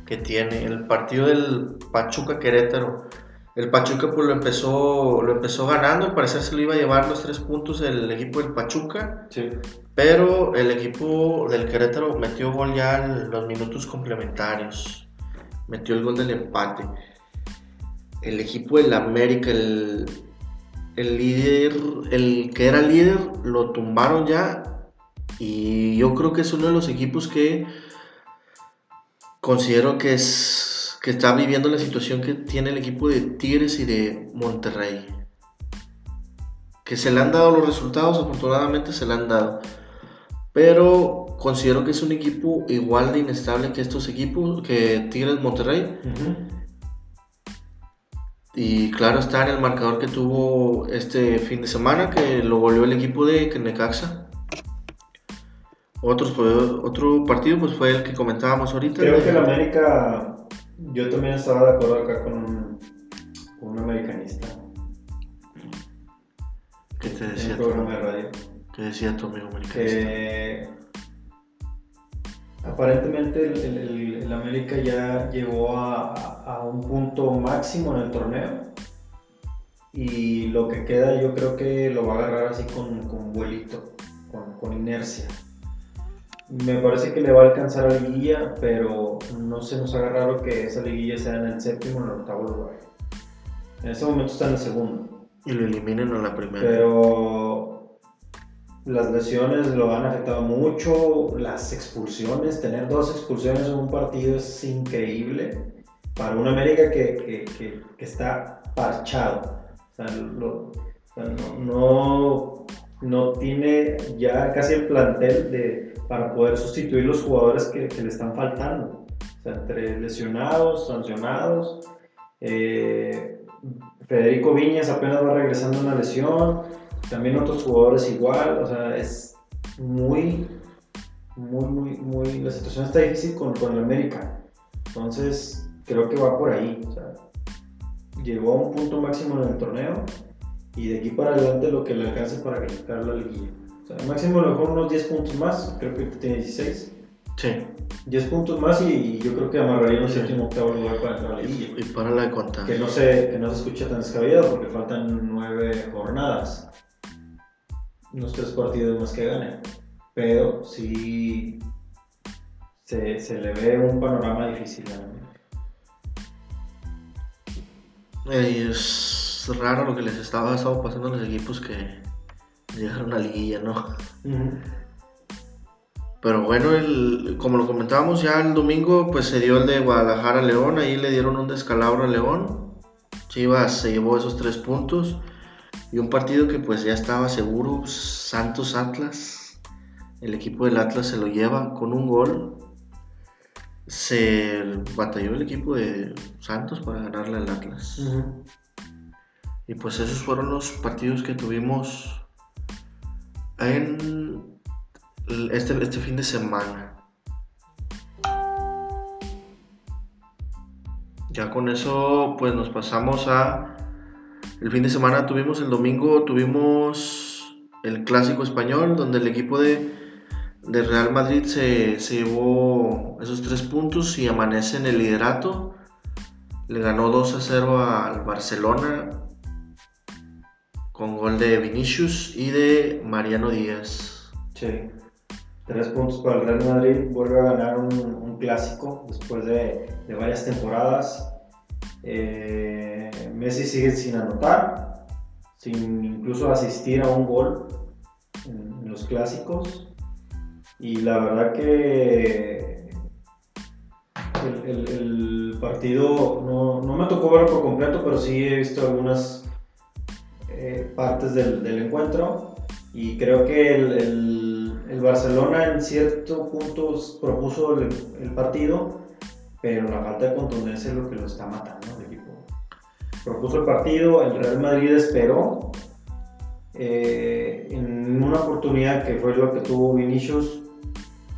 que tiene. El partido del Pachuca Querétaro. El Pachuca pues lo empezó, lo empezó ganando, al parecer se lo iba a llevar los tres puntos el equipo del Pachuca. Sí. Pero el equipo del Querétaro metió gol ya en los minutos complementarios. Metió el gol del empate. El equipo del América, el, el líder, el que era líder, lo tumbaron ya. Y yo creo que es uno de los equipos que considero que es que está viviendo la situación que tiene el equipo de Tigres y de Monterrey. Que se le han dado los resultados, afortunadamente se le han dado. Pero considero que es un equipo igual de inestable que estos equipos, que Tigres Monterrey. Y claro está en el marcador que tuvo este fin de semana, que lo volvió el equipo de Necaxa. Otros, otro partido pues fue el que comentábamos ahorita. Creo que el América, yo también estaba de acuerdo acá con un, con un americanista. ¿Qué te En decía un tu, programa de radio. qué decía tu amigo americanista? que aparentemente el, el- el- el América ya llegó a, a un punto máximo en el torneo y lo que queda yo creo que lo va a agarrar así con, con vuelito, con, con inercia. Me parece que le va a alcanzar a liguilla, pero no se nos haga raro que esa liguilla sea en el séptimo o en el octavo lugar. En ese momento está en el segundo. Y lo eliminen en la primera. Pero las lesiones lo han afectado mucho, las expulsiones, tener dos expulsiones en un partido es increíble para un América que, que- que- que está parchado. O sea, lo- o sea, no, no, no tiene ya casi el plantel de, para poder sustituir los jugadores que, le están faltando. O sea, entre lesionados, sancionados. eh, Federico Viñas apenas va regresando de una lesión. También otros jugadores igual. O sea, es muy, muy, muy, muy. La situación está difícil con, con el América. Entonces, creo que va por ahí. O sea, llegó a un punto máximo en el torneo. Y de aquí para adelante lo que le alcance para calificar la liguilla. O sea, máximo a lo mejor unos 10 puntos más. Creo que tiene 16. Sí. 10 puntos más y yo creo que amarraría un séptimo octavo lugar para la liguilla. Y para la de contar. Que no, se, que no se escucha tan descabellado porque faltan nueve jornadas. Unos tres partidos más que gane. Pero sí se, se le ve un panorama difícil. a la. Eh, es raro lo que les estaba, estaba pasando a los equipos que llegaron a liguilla, ¿no? Pero bueno, el- como lo comentábamos ya el domingo, pues se dio el de Guadalajara a León, ahí le dieron un descalabro a León. Chivas se llevó esos tres puntos y un partido que pues ya estaba seguro, Santos Atlas. El equipo del Atlas se lo lleva con un gol. Se batalló el equipo de Santos para ganarle al Atlas. Y pues esos fueron los partidos que tuvimos en este, este fin de semana. Ya con eso pues nos pasamos a... El fin de semana tuvimos, el domingo tuvimos el clásico español donde el equipo de, de Real Madrid se, se llevó esos tres puntos y amanece en el liderato. Le ganó 2 a 0 al Barcelona con gol de Vinicius y de Mariano Díaz. Sí. Tres puntos para el Real Madrid. Vuelve a ganar un, un clásico después de, varias temporadas. Eh, Messi sigue sin anotar, sin incluso asistir a un gol en, en los clásicos. Y la verdad que el, el- el partido no, no me tocó verlo por completo, pero sí he visto algunas eh, partes del, encuentro. Y creo que el, el- el Barcelona en cierto punto propuso el, el partido, pero la falta de contundencia es lo que lo está matando al equipo. Propuso el partido, el Real Madrid esperó. eh, en una oportunidad que fue lo que tuvo Vinicius,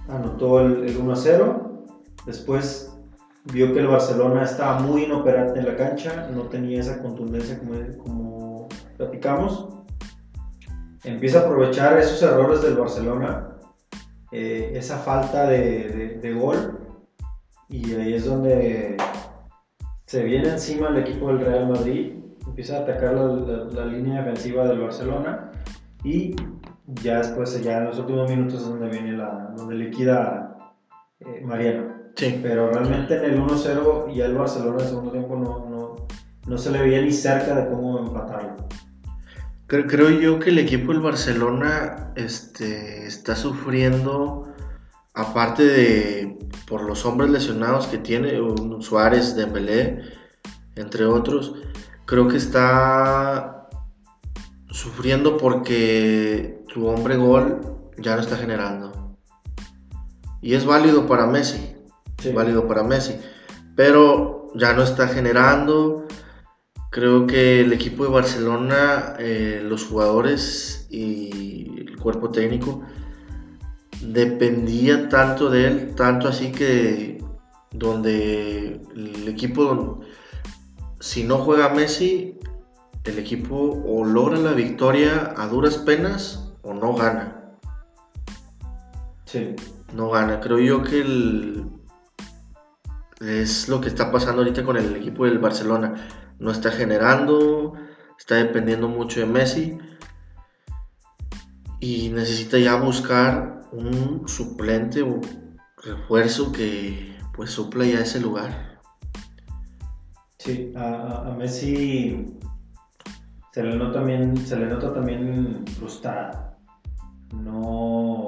anotó el, el 1-0. Después vio que el Barcelona estaba muy inoperante en la cancha, no tenía esa contundencia como platicamos. Empieza a aprovechar esos errores del Barcelona, eh, esa falta de, de, gol, y ahí es donde se viene encima el equipo del Real Madrid, empieza a atacar la, la, línea defensiva del Barcelona y ya después, ya en los últimos minutos es donde viene la, donde liquida eh, Mariano. Sí. Pero realmente en el 1-0 y el Barcelona en el segundo tiempo no, no, no, se le veía ni cerca de cómo empatarlo. Creo, creo yo que el equipo del Barcelona este, está sufriendo, aparte de por los hombres lesionados que tiene, Suárez, Dembélé, entre otros, creo que está sufriendo porque tu hombre gol ya no está generando. Y es válido para Messi válido para Messi. Pero ya no está generando. Creo que el equipo de Barcelona, eh, los jugadores y el cuerpo técnico dependía tanto de él, tanto así que donde el equipo, si no juega Messi, el equipo o logra la victoria a duras penas o no gana. Sí. No gana. Creo yo que el, es lo que está pasando ahorita con el equipo del Barcelona. No está generando, está dependiendo mucho de Messi y necesita ya buscar un suplente o refuerzo que pues supla ya ese lugar. Sí, a, Messi se le nota también, se le nota también frustrado. No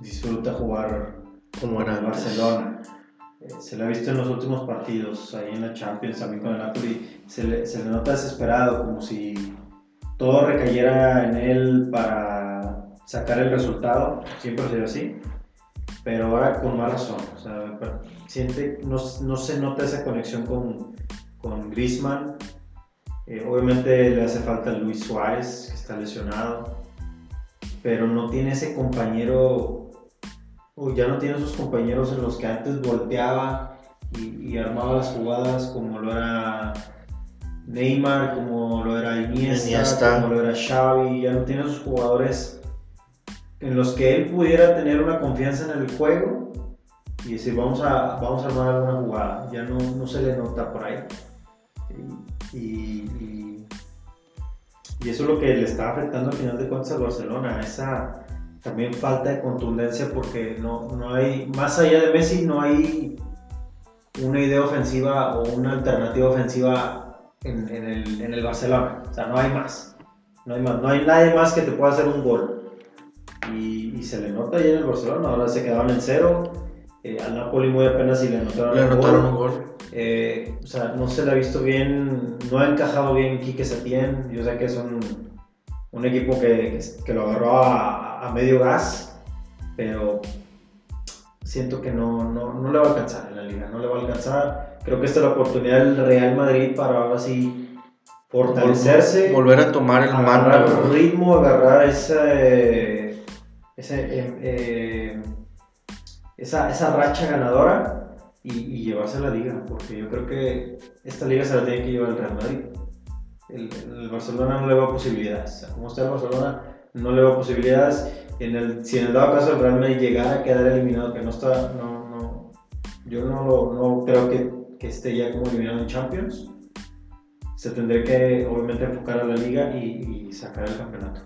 disfruta jugar como en el Barcelona. Se le ha visto en los últimos partidos, ahí en la Champions, también con el Napoli, se le, se le nota desesperado, como si todo recayera en él para sacar el resultado, siempre ha sido así, pero ahora con más razón, siente, no, no se nota esa conexión con, con Griezmann, eh, obviamente le hace falta Luis Suárez, que está lesionado, pero no tiene ese compañero o ya no tiene sus compañeros en los que antes volteaba y, armaba las jugadas como lo era Neymar, como lo era Iniesta, como lo era Xavi, ya no tiene sus jugadores en los que él pudiera tener una confianza en el juego y decir vamos a, vamos a armar alguna jugada, ya no, no se le nota por ahí. Y, y, y, eso es lo que le está afectando al final de cuentas al Barcelona, esa también falta de contundencia porque no, no hay, más allá de Messi, no hay una idea ofensiva o una alternativa ofensiva en, en, el, en, el, Barcelona. O sea, no hay más. No hay más. No hay nadie más que te pueda hacer un gol. Y, y se le nota ahí en el Barcelona. Ahora se quedaban en cero. Eh, al Napoli muy apenas si le anotaron, le anotaron un gol. Eh, o sea, no se le ha visto bien, no ha encajado bien Quique Setién. Yo sé que es un, un equipo que, que, lo agarró a, a medio gas, pero siento que no, no, no, le va a alcanzar en la liga, no le va a alcanzar. Creo que esta es la oportunidad del Real Madrid para ahora sí fortalecerse. Volver a tomar el agarrar mando. ritmo, agarrar ese, ese em, eh, esa, esa, racha ganadora y, y, llevarse a la liga, porque yo creo que esta liga se la tiene que llevar el Real Madrid. El, el Barcelona no le va a posibilidades. como está el Barcelona, no le veo posibilidades. En el, si en el dado caso el Real Madrid llegara a quedar eliminado, que no está, no, no, yo no, no creo que, que, esté ya como eliminado en Champions, se tendría que obviamente enfocar a la liga y, y sacar el campeonato.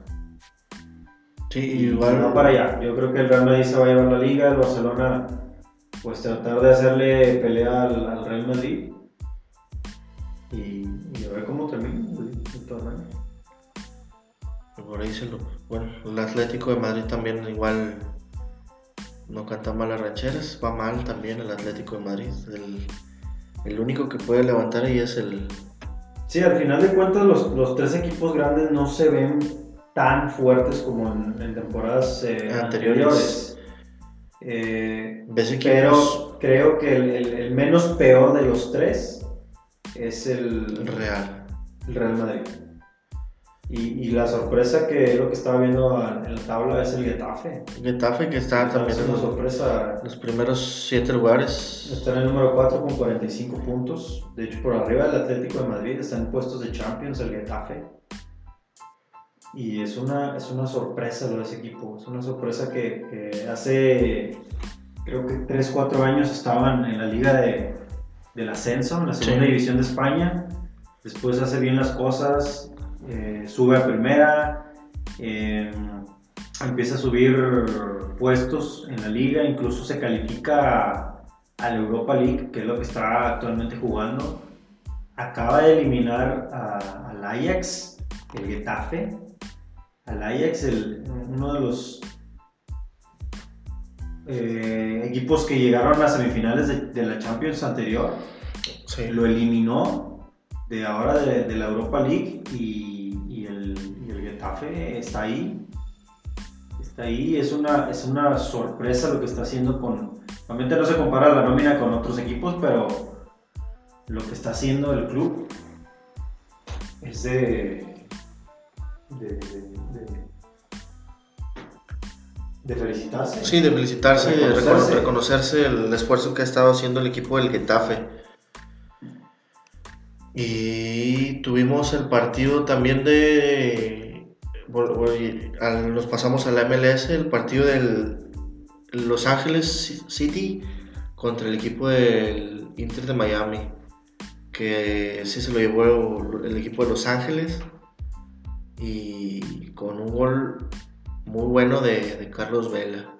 Sí, igual. No para allá. Yo creo que el Real Madrid se va a llevar la liga, el Barcelona, pues tratar de hacerle pelea al, al Real Madrid y, y, a ver cómo termina el torneo por ahí se lo. Bueno, el Atlético de Madrid también igual no canta mal las rancheras, va mal también el Atlético de Madrid. El, único que puede levantar ahí es el. Sí, al final de cuentas los, los tres equipos grandes no se ven tan fuertes como en, temporadas eh, anteriores. Eh, pero creo que el, el, menos peor de los tres es el Real. El Real Madrid. Y, la sorpresa que es lo que estaba viendo en la tabla es el Getafe. Getafe que está también en sorpresa. los primeros siete lugares. Está en el número 4 con 45 puntos. De hecho, por arriba del Atlético de Madrid está en puestos de Champions el Getafe. Y es una, es una sorpresa lo de ese equipo. Es una sorpresa que, hace, creo que 3, 4 años estaban en la liga de, del ascenso, en la segunda división de España. Después hace bien las cosas, eh, sube a primera, eh, empieza a subir puestos en la liga, incluso se califica a, la Europa League, que es lo que está actualmente jugando. Acaba de eliminar al Ajax, el Getafe, al Ajax, uno de los eh, equipos que llegaron a las semifinales de, la Champions anterior. Lo eliminó de ahora de, la Europa League y está ahí. Está ahí, es una, es una sorpresa lo que está haciendo con... Obviamente no se compara la nómina con otros equipos, pero lo que está haciendo el club es de, de, de, felicitarse. Sí, de felicitarse, de reconocerse. reconocerse el esfuerzo que ha estado haciendo el equipo del Getafe. Y tuvimos el partido también de nos pasamos a la MLS, el partido del Los Ángeles City contra el equipo del Inter de Miami, que sí se lo llevó el equipo de Los Ángeles y con un gol muy bueno de, Carlos Vela.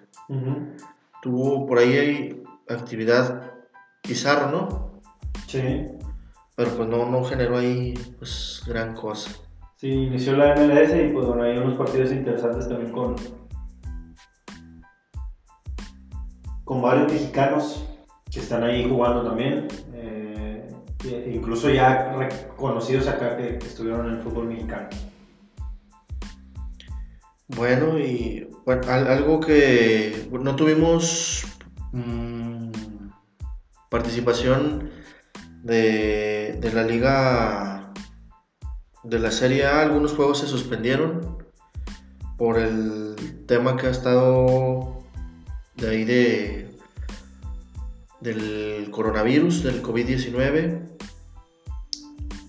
Tuvo por ahí actividad Pizarro, ¿no? Sí. Pero pues no, no generó ahí pues gran cosa. Sí, inició la MLS y pues bueno, hay unos partidos interesantes también con, con varios mexicanos que están ahí jugando también, eh, incluso ya reconocidos acá que, estuvieron en el fútbol mexicano. Bueno, y algo que no tuvimos mm, participación de, de la liga de la Serie A algunos juegos se suspendieron por el tema que ha estado de ahí de del coronavirus, del COVID-19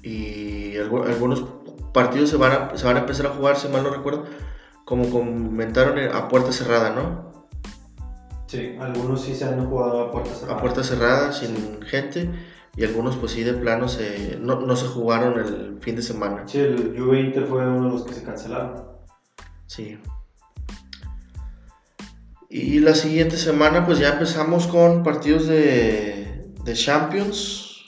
y algunos partidos se van, a, se van a empezar a jugar, si mal no recuerdo, como comentaron a puerta cerrada, ¿no? Sí, algunos sí se han jugado a puerta cerrada. A puerta cerrada, sin gente y algunos pues sí de plano se, no, se jugaron el fin de semana. Sí, el Juve Inter fue uno de los que se cancelaron. Sí. Y la siguiente semana pues ya empezamos con partidos de, de Champions.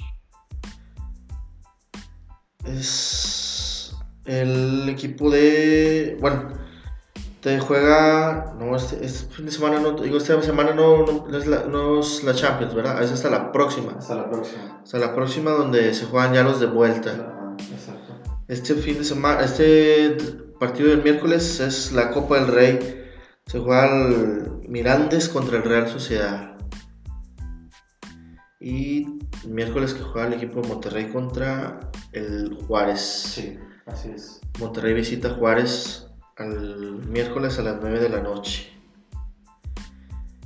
Es el equipo de... Bueno, te juega, no, este, este, fin de semana no, digo, esta semana no, no, es la, no, es la, Champions, ¿verdad? Es hasta la próxima. Hasta la próxima. Hasta la próxima donde se juegan ya los de vuelta. exacto. Este fin de semana, este partido del miércoles es la Copa del Rey. Se juega el Mirandes contra el Real Sociedad. Y el miércoles que juega el equipo de Monterrey contra el Juárez. Sí, así es. Monterrey visita Juárez al miércoles a las 9 de la noche.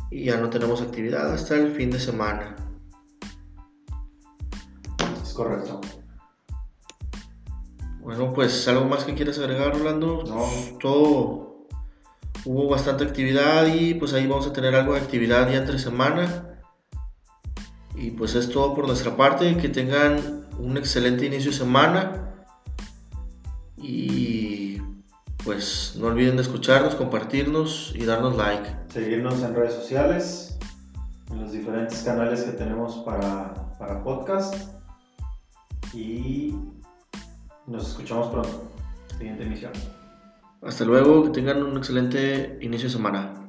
Y ya no tenemos actividad hasta el fin de semana. Es correcto. Bueno, pues algo más que quieras agregar, Rolando. No. Todo hubo bastante actividad y pues ahí vamos a tener algo de actividad ya entre semana. Y pues es todo por nuestra parte. Que tengan un excelente inicio de semana. Y pues no olviden de escucharnos, compartirnos y darnos like. Seguirnos en redes sociales, en los diferentes canales que tenemos para, podcast. Y nos escuchamos pronto. Siguiente emisión. Hasta luego, que tengan un excelente inicio de semana.